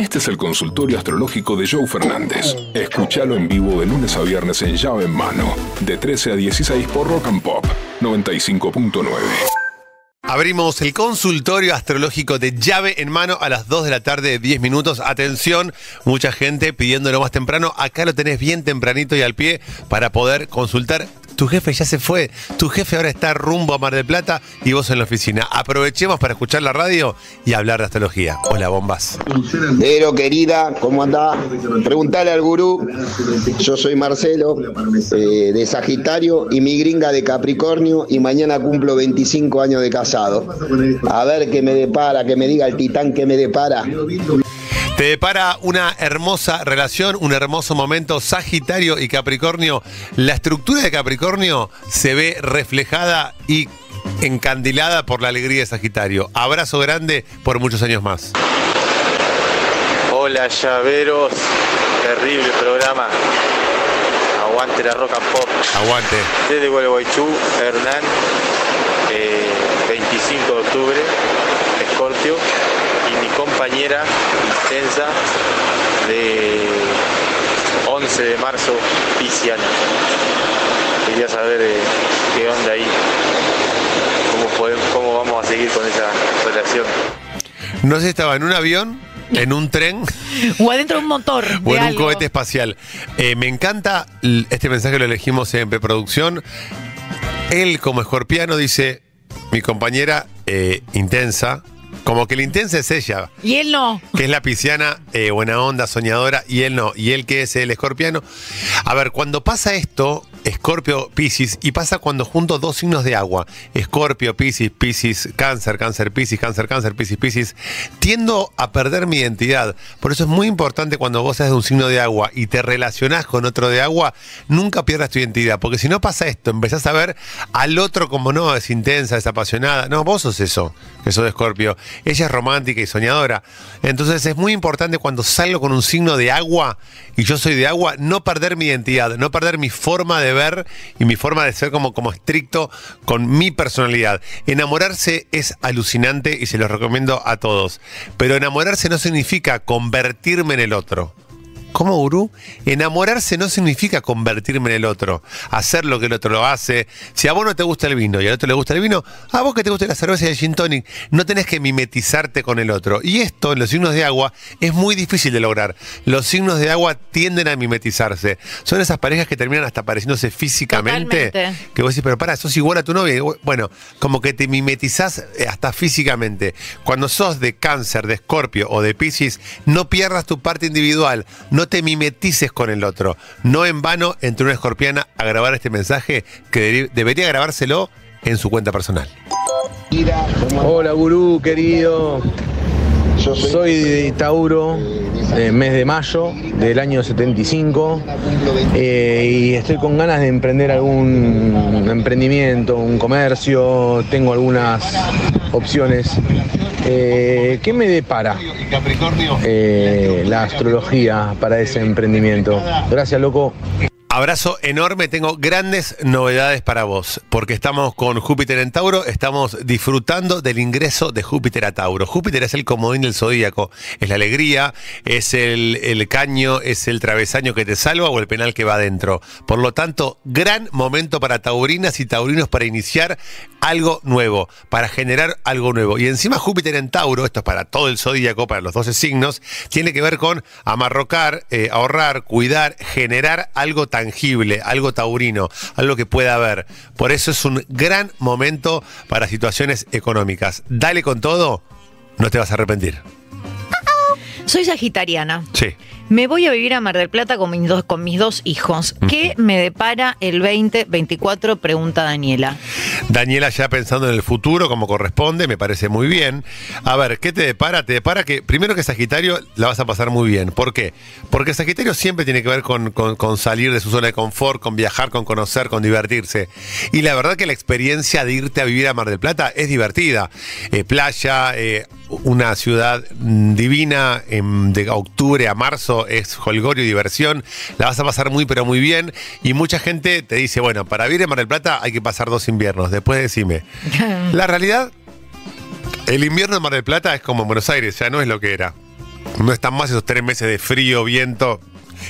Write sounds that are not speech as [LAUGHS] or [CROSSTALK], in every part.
Este es el consultorio astrológico de Joe Fernández. Escúchalo en vivo de lunes a viernes en llave en mano, de 13 a 16 por Rock and Pop 95.9. Abrimos el consultorio astrológico de llave en mano a las 2 de la tarde, 10 minutos. Atención, mucha gente pidiéndolo más temprano. Acá lo tenés bien tempranito y al pie para poder consultar. Tu jefe ya se fue, tu jefe ahora está rumbo a Mar del Plata y vos en la oficina. Aprovechemos para escuchar la radio y hablar de astrología. Hola, bombas. Pero querida, ¿cómo andás? Preguntale al gurú. Yo soy Marcelo, eh, de Sagitario, y mi gringa de Capricornio, y mañana cumplo 25 años de casado. A ver qué me depara, que me diga el titán que me depara. Te depara una hermosa relación, un hermoso momento. Sagitario y Capricornio. La estructura de Capricornio se ve reflejada y encandilada por la alegría de Sagitario. Abrazo grande por muchos años más. Hola llaveros, terrible programa. Aguante la rock and pop. Aguante. Desde Gualeguaychú, Hernán, eh, 25 de octubre, compañera intensa de 11 de marzo, Pisciana. Quería saber eh, qué onda ahí, cómo, podemos, cómo vamos a seguir con esa relación. No sé si estaba en un avión, en un tren [LAUGHS] O adentro de un motor. o de en un algo. cohete espacial. Eh, me encanta este mensaje, lo elegimos en preproducción. Él, como escorpiano, dice: Mi compañera eh, intensa, como que la intensa es ella. Y él no. que es la pisciana, eh, buena onda, soñadora, y él no, y él que es el escorpiano. A ver, cuando pasa esto, Escorpio, Piscis, y pasa cuando junto dos signos de agua, Escorpio, Piscis, Piscis, Cáncer, Cáncer, Piscis, Cáncer, Cáncer, Piscis, Piscis, tiendo a perder mi identidad. Por eso es muy importante cuando vos seas de un signo de agua y te relacionás con otro de agua, nunca pierdas tu identidad, porque si no pasa esto, empezás a ver al otro como no, es intensa, es apasionada. No, vos sos eso, que sos de Escorpio. Ella es romántica y soñadora. Entonces es muy importante cuando salgo con un signo de agua y yo soy de agua, no perder mi identidad, no perder mi forma de ver y mi forma de ser como, como estricto con mi personalidad. Enamorarse es alucinante y se los recomiendo a todos. Pero enamorarse no significa convertirme en el otro. ¿Cómo, gurú? Enamorarse no significa convertirme en el otro, hacer lo que el otro lo hace. Si a vos no te gusta el vino y al otro le gusta el vino, a vos que te gusta la cerveza y el gin tonic, no tenés que mimetizarte con el otro. Y esto en los signos de agua es muy difícil de lograr. Los signos de agua tienden a mimetizarse. Son esas parejas que terminan hasta pareciéndose físicamente. Totalmente. Que vos decís, pero pará, sos igual a tu novia. Bueno, como que te mimetizás eh, hasta físicamente. Cuando sos de cáncer, de escorpio o de piscis, no pierdas tu parte individual. No te mimetices con el otro. No en vano entró una escorpiana a grabar este mensaje que debería grabárselo en su cuenta personal. Hola gurú querido, soy de Tauro, eh, mes de mayo del año 75 eh, y estoy con ganas de emprender algún emprendimiento, un comercio, tengo algunas opciones. Eh, ¿Qué me depara eh, la astrología para ese emprendimiento? Gracias loco. Abrazo enorme, tengo grandes novedades para vos, porque estamos con Júpiter en Tauro, estamos disfrutando del ingreso de Júpiter a Tauro. Júpiter es el comodín del zodíaco, es la alegría, es el, el caño, es el travesaño que te salva o el penal que va adentro. Por lo tanto, gran momento para taurinas y taurinos para iniciar algo nuevo, para generar algo nuevo. Y encima Júpiter en Tauro, esto es para todo el zodíaco, para los 12 signos, tiene que ver con amarrocar, eh, ahorrar, cuidar, generar algo tangible, algo taurino, algo que pueda haber. Por eso es un gran momento para situaciones económicas. Dale con todo, no te vas a arrepentir. Soy sagitariana. Sí. Me voy a vivir a Mar del Plata con mis dos, con mis dos hijos. ¿Qué me depara el 2024? Pregunta Daniela. Daniela ya pensando en el futuro como corresponde, me parece muy bien. A ver, ¿qué te depara? Te depara que primero que Sagitario la vas a pasar muy bien. ¿Por qué? Porque Sagitario siempre tiene que ver con, con- con salir de su zona de confort, con viajar, con conocer, con divertirse. Y la verdad que la experiencia de irte a vivir a Mar del Plata es divertida. Eh, playa, eh, una ciudad mm, divina, em, de octubre a marzo es holgorio y diversión. La vas a pasar muy, pero muy bien. Y mucha gente te dice, bueno, para vivir en Mar del Plata hay que pasar dos inviernos. Después decime. [LAUGHS] La realidad, el invierno en Mar del Plata es como en Buenos Aires, ya no es lo que era. No están más esos tres meses de frío, viento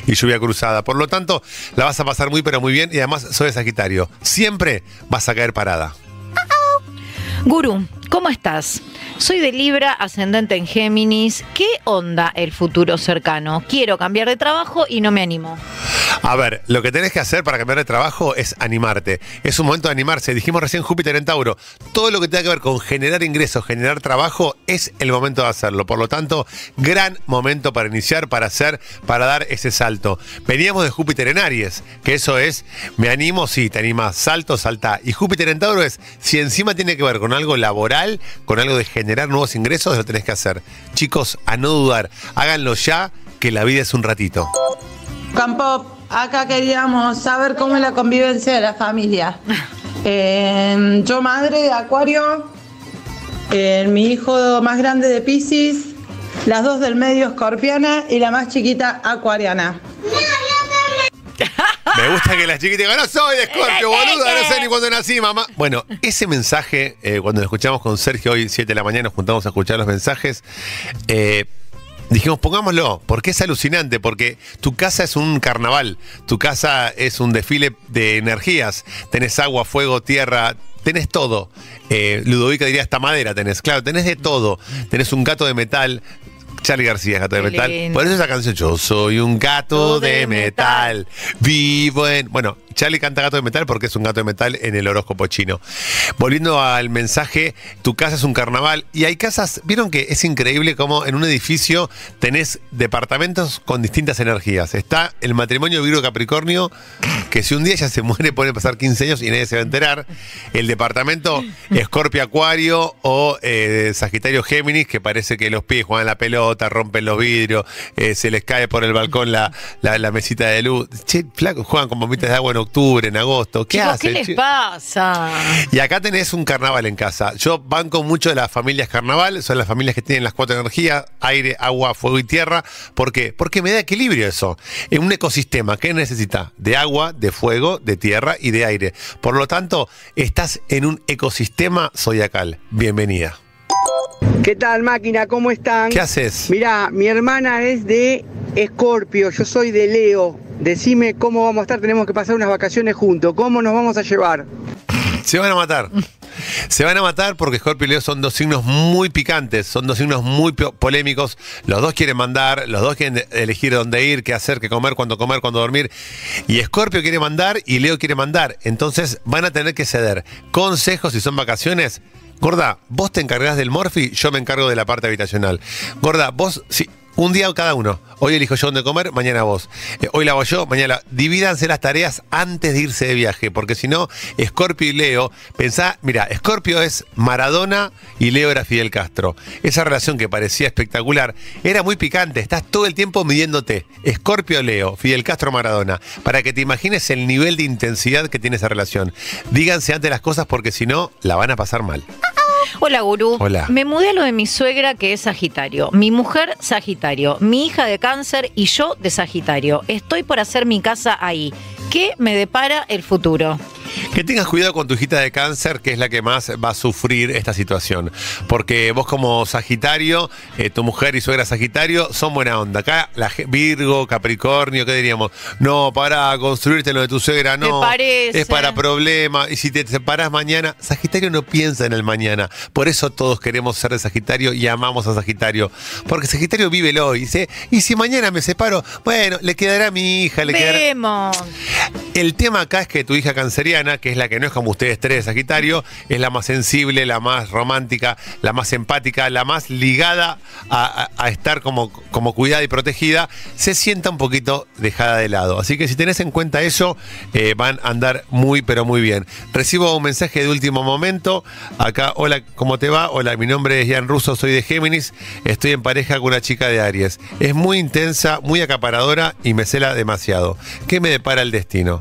y lluvia cruzada. Por lo tanto, la vas a pasar muy pero muy bien y además soy de Sagitario. Siempre vas a caer parada. Gurú, ¿cómo estás? Soy de Libra, ascendente en Géminis. ¿Qué onda el futuro cercano? Quiero cambiar de trabajo y no me animo. A ver, lo que tenés que hacer para cambiar de trabajo es animarte. Es un momento de animarse. Dijimos recién Júpiter en Tauro. Todo lo que tenga que ver con generar ingresos, generar trabajo, es el momento de hacerlo. Por lo tanto, gran momento para iniciar, para hacer, para dar ese salto. Veníamos de Júpiter en Aries, que eso es, me animo, sí, te animas, salto, salta. Y Júpiter en Tauro es, si encima tiene que ver con algo laboral, con algo de generar nuevos ingresos, lo tenés que hacer. Chicos, a no dudar, háganlo ya, que la vida es un ratito. Campo, acá queríamos saber cómo es la convivencia de la familia. Eh, yo madre de Acuario, eh, mi hijo más grande de Pisces, las dos del medio escorpiana y la más chiquita acuariana. [LAUGHS] Me gusta que las chiquitas digan, no soy de Scorpio, boluda, no sé ni cuándo nací, mamá. Bueno, ese mensaje, eh, cuando lo escuchamos con Sergio hoy, 7 de la mañana, nos juntamos a escuchar los mensajes, eh, dijimos, pongámoslo, porque es alucinante, porque tu casa es un carnaval, tu casa es un desfile de energías, tenés agua, fuego, tierra, tenés todo. Eh, Ludovica diría hasta madera tenés, claro, tenés de todo. Tenés un gato de metal. Charlie García, gato de Qué metal. lindo. Por eso esa canción, yo soy un gato de metal, vivo en... Bueno, Charlie canta gato de metal porque es un gato de metal en el horóscopo chino. Volviendo al mensaje, tu casa es un carnaval y hay casas, vieron que es increíble como en un edificio tenés departamentos con distintas energías. Está el matrimonio Virgo Capricornio, que si un día ya se muere puede pasar 15 años y nadie se va a enterar. El departamento Escorpio Acuario o eh, Sagitario Géminis, que parece que los pies juegan la pelota, rompen los vidrios, eh, se les cae por el balcón la, la- mesita de luz. Che, flaco, juegan con bombitas de agua octubre, en agosto. ¿Qué Chicos, hacen? ¿qué les pasa? Y acá tenés un carnaval en casa. Yo banco mucho de las familias carnaval, son las familias que tienen las cuatro energías, aire, agua, fuego y tierra. ¿Por qué? Porque me da equilibrio eso. En un ecosistema, ¿qué necesita? De agua, de fuego, de tierra y de aire. Por lo tanto, estás en un ecosistema zodiacal. Bienvenida. ¿Qué tal máquina? ¿Cómo están? ¿Qué haces? Mirá, mi hermana es de Escorpio, yo soy de Leo. Decime cómo vamos a estar, tenemos que pasar unas vacaciones juntos. ¿Cómo nos vamos a llevar? Se van a matar. [LAUGHS] Se van a matar porque Scorpio y Leo son dos signos muy picantes, son dos signos muy po- polémicos. Los dos quieren mandar, los dos quieren elegir dónde ir, qué hacer, qué comer, cuándo comer, cuándo dormir. Y Scorpio quiere mandar y Leo quiere mandar. Entonces van a tener que ceder. Consejos si son vacaciones. Gorda, vos te encargás del morfi, yo me encargo de la parte habitacional. Gorda, vos, sí, un día cada uno. Hoy elijo yo dónde comer, mañana vos. Eh, hoy la hago yo, mañana. Divídanse las tareas antes de irse de viaje, porque si no, Scorpio y Leo, pensá, mira, Scorpio es Maradona y Leo era Fidel Castro. Esa relación que parecía espectacular era muy picante, estás todo el tiempo midiéndote. Scorpio Leo, Fidel Castro Maradona, para que te imagines el nivel de intensidad que tiene esa relación. Díganse antes las cosas porque si no, la van a pasar mal. Hola, gurú. Hola. Me mudé a lo de mi suegra, que es Sagitario. Mi mujer, Sagitario. Mi hija de cáncer y yo de Sagitario. Estoy por hacer mi casa ahí. ¿Qué me depara el futuro? Que tengas cuidado con tu hijita de cáncer, que es la que más va a sufrir esta situación. Porque vos como Sagitario, eh, tu mujer y suegra Sagitario son buena onda. Acá la Virgo, Capricornio, ¿qué diríamos? No, para construirte lo de tu suegra, no. parece? Es para problemas. Y si te separás mañana, Sagitario no piensa en el mañana. Por eso todos queremos ser de Sagitario y amamos a Sagitario. Porque Sagitario vive el hoy. Dice, y si mañana me separo, bueno, le quedará a mi hija, le quedará... El tema acá es que tu hija canceriana, que es la que no es como ustedes tres, Sagitario, es la más sensible, la más romántica, la más empática, la más ligada a, estar como, como cuidada y protegida, se sienta un poquito dejada de lado. Así que si tenés en cuenta eso, eh, van a andar muy, pero muy bien. Recibo un mensaje de último momento. Acá, hola, ¿cómo te va? Hola, mi nombre es Jan Russo, soy de Géminis. Estoy en pareja con una chica de Aries. Es muy intensa, muy acaparadora y me cela demasiado. ¿Qué me depara el destino?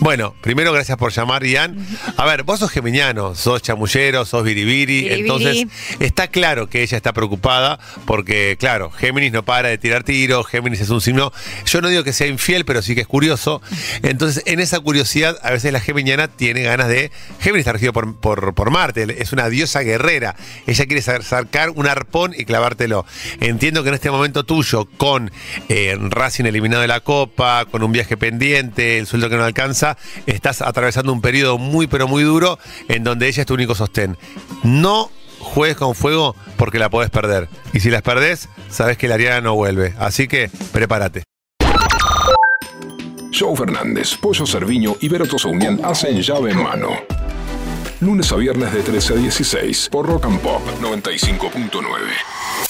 Bueno, primero gracias por llamar, Ian. A ver, vos sos geminiano, sos chamullero, sos biribiri, Biribiri. entonces está claro que ella está preocupada porque, claro, Géminis no para de tirar tiros, Géminis es un signo, yo no digo que sea infiel, pero sí que es curioso. Entonces, en esa curiosidad, a veces la geminiana tiene ganas de... Géminis está regido por, por, por Marte, es una diosa guerrera. Ella quiere sa- sacar un arpón y clavártelo. Entiendo que en este momento tuyo, con eh, Racing eliminado de la Copa, con un viaje pendiente, el sueldo que no alcanza, estás atravesando un periodo muy pero muy duro en donde ella es tu único sostén. No juegues con fuego porque la podés perder. Y si las perdés, sabes que la Ariana no vuelve. Así que prepárate. Joe Fernández, Pollo Cerviño y Vero Tosaunian hacen llave en mano. Lunes a viernes de 13 a 16 por Rock and Pop 95.9.